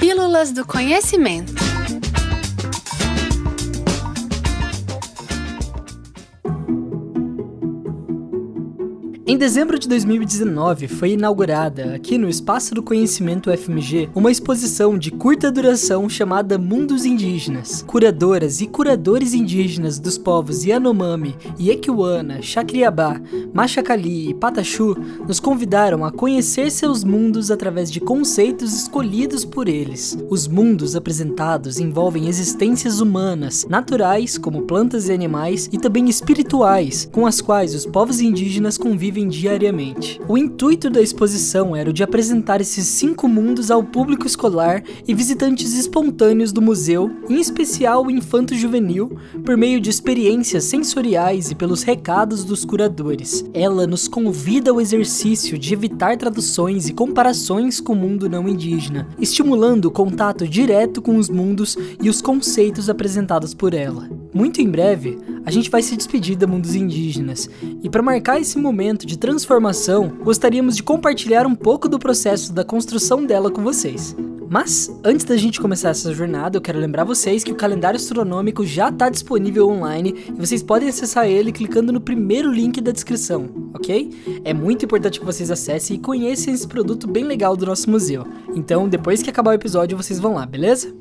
Pílulas do Conhecimento. Em dezembro de 2019, foi inaugurada, aqui no Espaço do Conhecimento FMG, uma exposição de curta duração chamada Mundos Indígenas. Curadoras e curadores indígenas dos povos Yanomami, Yekiwana, Chacriabá, Machacali e Pataxu nos convidaram a conhecer seus mundos através de conceitos escolhidos por eles. Os mundos apresentados envolvem existências humanas, naturais, como plantas e animais, e também espirituais, com as quais os povos indígenas convivem diariamente. O intuito da exposição era o de apresentar esses cinco mundos ao público escolar e visitantes espontâneos do museu, em especial o infanto-juvenil, por meio de experiências sensoriais e pelos recados dos curadores. Ela nos convida ao exercício de evitar traduções e comparações com o mundo não indígena, estimulando o contato direto com os mundos e os conceitos apresentados por ela. Muito em breve, a gente vai se despedir da Mundos Indígenas, e para marcar esse momento de transformação, gostaríamos de compartilhar um pouco do processo da construção dela com vocês. Mas, antes da gente começar essa jornada, eu quero lembrar vocês que o calendário astronômico já está disponível online e vocês podem acessar ele clicando no primeiro link da descrição, ok? É muito importante que vocês acessem e conheçam esse produto bem legal do nosso museu. Então, depois que acabar o episódio, vocês vão lá, beleza?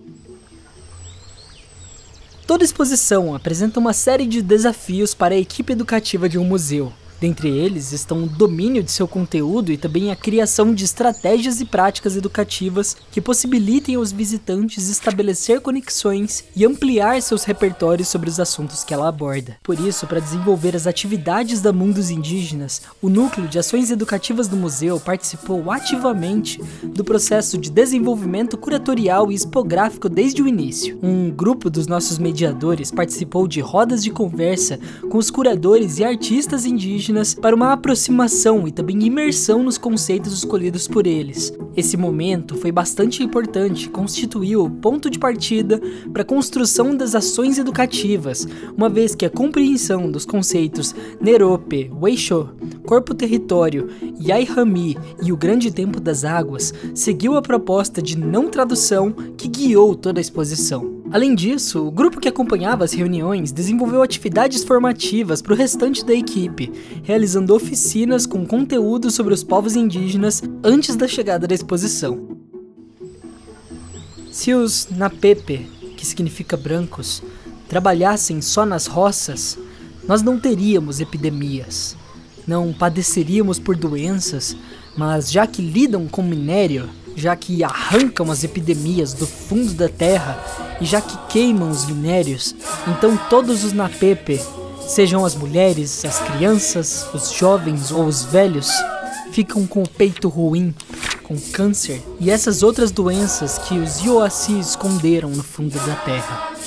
Toda exposição apresenta uma série de desafios para a equipe educativa de um museu. Dentre eles estão o domínio de seu conteúdo e também a criação de estratégias e práticas educativas que possibilitem aos visitantes estabelecer conexões e ampliar seus repertórios sobre os assuntos que ela aborda. Por isso, para desenvolver as atividades da Mundos Indígenas, o Núcleo de Ações Educativas do museu participou ativamente do processo de desenvolvimento curatorial e expográfico desde o início. Um grupo dos nossos mediadores participou de rodas de conversa com os curadores e artistas indígenas indígenas para uma aproximação e também imersão nos conceitos escolhidos por eles. Esse momento foi bastante importante e constituiu o ponto de partida para a construção das ações educativas, uma vez que a compreensão dos conceitos Nerope, Weisho, Corpo-Território, Yaihami e o Grande Tempo das Águas seguiu a proposta de não tradução que guiou toda a exposição. Além disso, o grupo que acompanhava as reuniões desenvolveu atividades formativas para o restante da equipe, realizando oficinas com conteúdo sobre os povos indígenas antes da chegada da exposição. Se os Napepe, que significa brancos, trabalhassem só nas roças, nós não teríamos epidemias, não padeceríamos por doenças, mas já que lidam com minério, já que arrancam as epidemias do fundo da terra e já que queimam os minérios, então todos os Napepe, sejam as mulheres, as crianças, os jovens ou os velhos, ficam com o peito ruim, com câncer e essas outras doenças que os Yoassi esconderam no fundo da terra.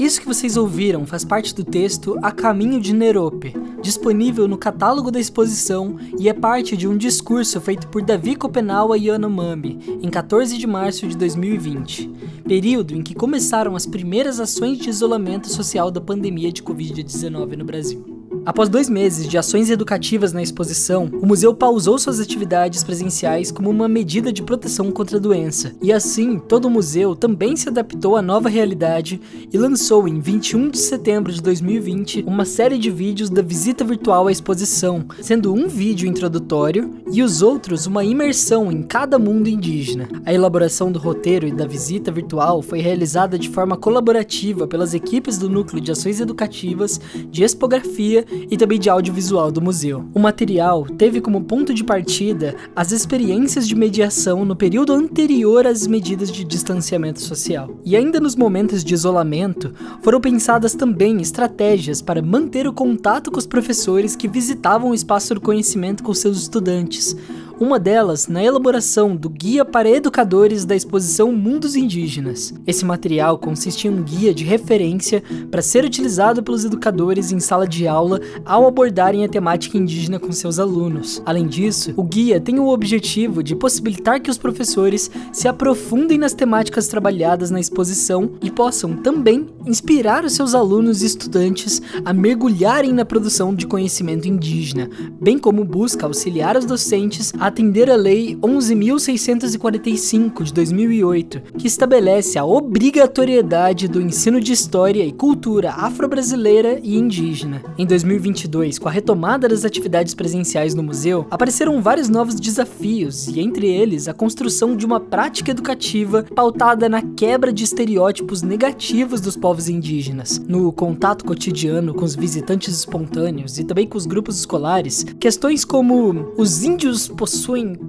Isso que vocês ouviram faz parte do texto A Caminho de Nerope, disponível no catálogo da exposição e é parte de um discurso feito por Davi Kopenawa Yanomami em 14 de março de 2020, período em que começaram as primeiras ações de isolamento social da pandemia de Covid-19 no Brasil. Após dois meses de ações educativas na exposição, o museu pausou suas atividades presenciais como uma medida de proteção contra a doença. E assim, todo o museu também se adaptou à nova realidade e lançou em 21 de setembro de 2020 uma série de vídeos da visita virtual à exposição, sendo um vídeo introdutório e os outros uma imersão em cada mundo indígena. A elaboração do roteiro e da visita virtual foi realizada de forma colaborativa pelas equipes do Núcleo de Ações Educativas, de Expografia e também de audiovisual do museu. O material teve como ponto de partida as experiências de mediação no período anterior às medidas de distanciamento social. E ainda nos momentos de isolamento, foram pensadas também estratégias para manter o contato com os professores que visitavam o espaço do conhecimento com seus estudantes, uma delas na elaboração do Guia para Educadores da exposição Mundos Indígenas. Esse material consiste em um guia de referência para ser utilizado pelos educadores em sala de aula ao abordarem a temática indígena com seus alunos. Além disso, o guia tem o objetivo de possibilitar que os professores se aprofundem nas temáticas trabalhadas na exposição e possam também inspirar os seus alunos e estudantes a mergulharem na produção de conhecimento indígena, bem como busca auxiliar os docentes a atender a Lei 11.645 de 2008, que estabelece a obrigatoriedade do ensino de história e cultura afro-brasileira e indígena. Em 2022, com a retomada das atividades presenciais no museu, apareceram vários novos desafios e, entre eles, a construção de uma prática educativa pautada na quebra de estereótipos negativos dos povos indígenas, no contato cotidiano com os visitantes espontâneos e também com os grupos escolares, questões como os índios possuem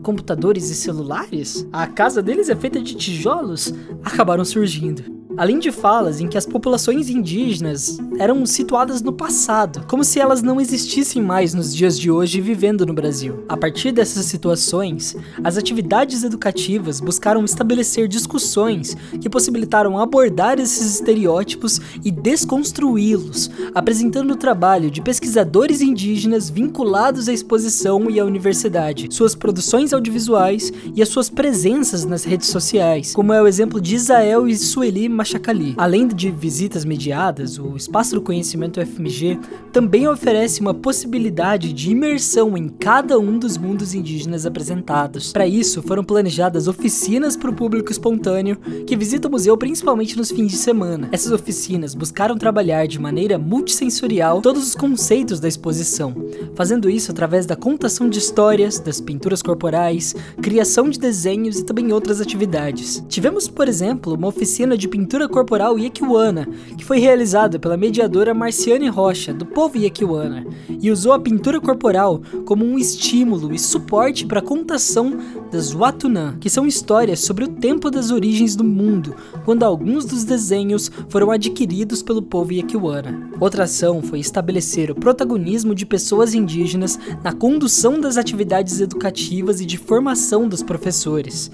computadores e celulares? A casa deles é feita de tijolos? Acabaram surgindo além de falas em que as populações indígenas eram situadas no passado, como se elas não existissem mais nos dias de hoje vivendo no Brasil. A partir dessas situações, as atividades educativas buscaram estabelecer discussões que possibilitaram abordar esses estereótipos e desconstruí-los, apresentando o trabalho de pesquisadores indígenas vinculados à exposição e à universidade, suas produções audiovisuais e as suas presenças nas redes sociais, como é o exemplo de Isael e Sueli Machacali. Além de visitas mediadas, o Espaço do Conhecimento FMG também oferece uma possibilidade de imersão em cada um dos mundos indígenas apresentados. Para isso, foram planejadas oficinas para o público espontâneo que visita o museu principalmente nos fins de semana. Essas oficinas buscaram trabalhar de maneira multissensorial todos os conceitos da exposição, fazendo isso através da contação de histórias, das pinturas corporais, criação de desenhos e também outras atividades. Tivemos, por exemplo, uma oficina de pintura pintura corporal Yekiwana, que foi realizada pela mediadora Marciane Rocha, do povo Yekiwana, e usou a pintura corporal como um estímulo e suporte para a contação das Watunan, que são histórias sobre o tempo das origens do mundo, quando alguns dos desenhos foram adquiridos pelo povo Yekiwana. Outra ação foi estabelecer o protagonismo de pessoas indígenas na condução das atividades educativas e de formação dos professores.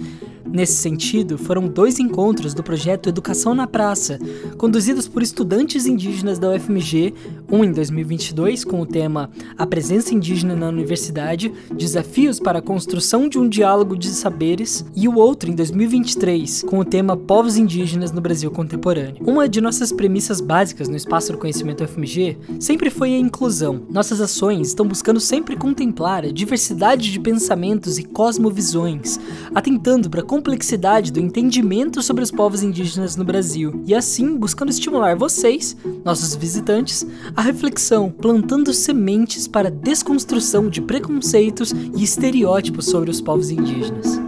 Nesse sentido, foram dois encontros do projeto Educação na Praça, conduzidos por estudantes indígenas da UFMG, um em 2022 com o tema A Presença Indígena na Universidade: Desafios para a Construção de um Diálogo de Saberes, e o outro em 2023 com o tema Povos Indígenas no Brasil Contemporâneo. Uma de nossas premissas básicas no Espaço do Conhecimento UFMG sempre foi a inclusão. Nossas ações estão buscando sempre contemplar a diversidade de pensamentos e cosmovisões, atentando para complexidade do entendimento sobre os povos indígenas no Brasil, e assim buscando estimular vocês, nossos visitantes, a reflexão, plantando sementes para a desconstrução de preconceitos e estereótipos sobre os povos indígenas.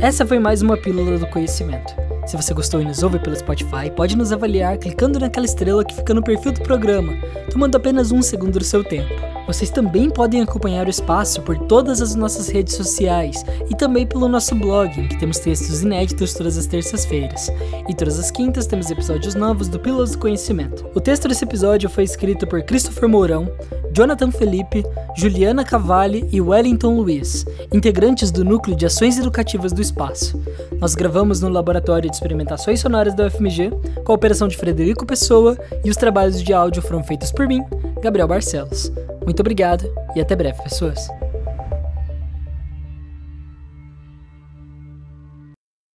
Essa foi mais uma pílula do conhecimento. Se você gostou e nos ouve pelo Spotify, pode nos avaliar clicando naquela estrela que fica no perfil do programa, tomando apenas um segundo do seu tempo. Vocês também podem acompanhar o espaço por todas as nossas redes sociais e também pelo nosso blog, em que temos textos inéditos todas as terças-feiras. E todas as quintas temos episódios novos do Pílulas do Conhecimento. O texto desse episódio foi escrito por Christopher Mourão, Jonathan Felipe, Juliana Cavalli e Wellington Luiz, integrantes do Núcleo de Ações Educativas do Espaço. Nós gravamos no Laboratório de Experimentações Sonoras da UFMG, com a operação de Frederico Pessoa, e os trabalhos de áudio foram feitos por mim, Gabriel Barcelos. Muito obrigado e até breve, pessoas.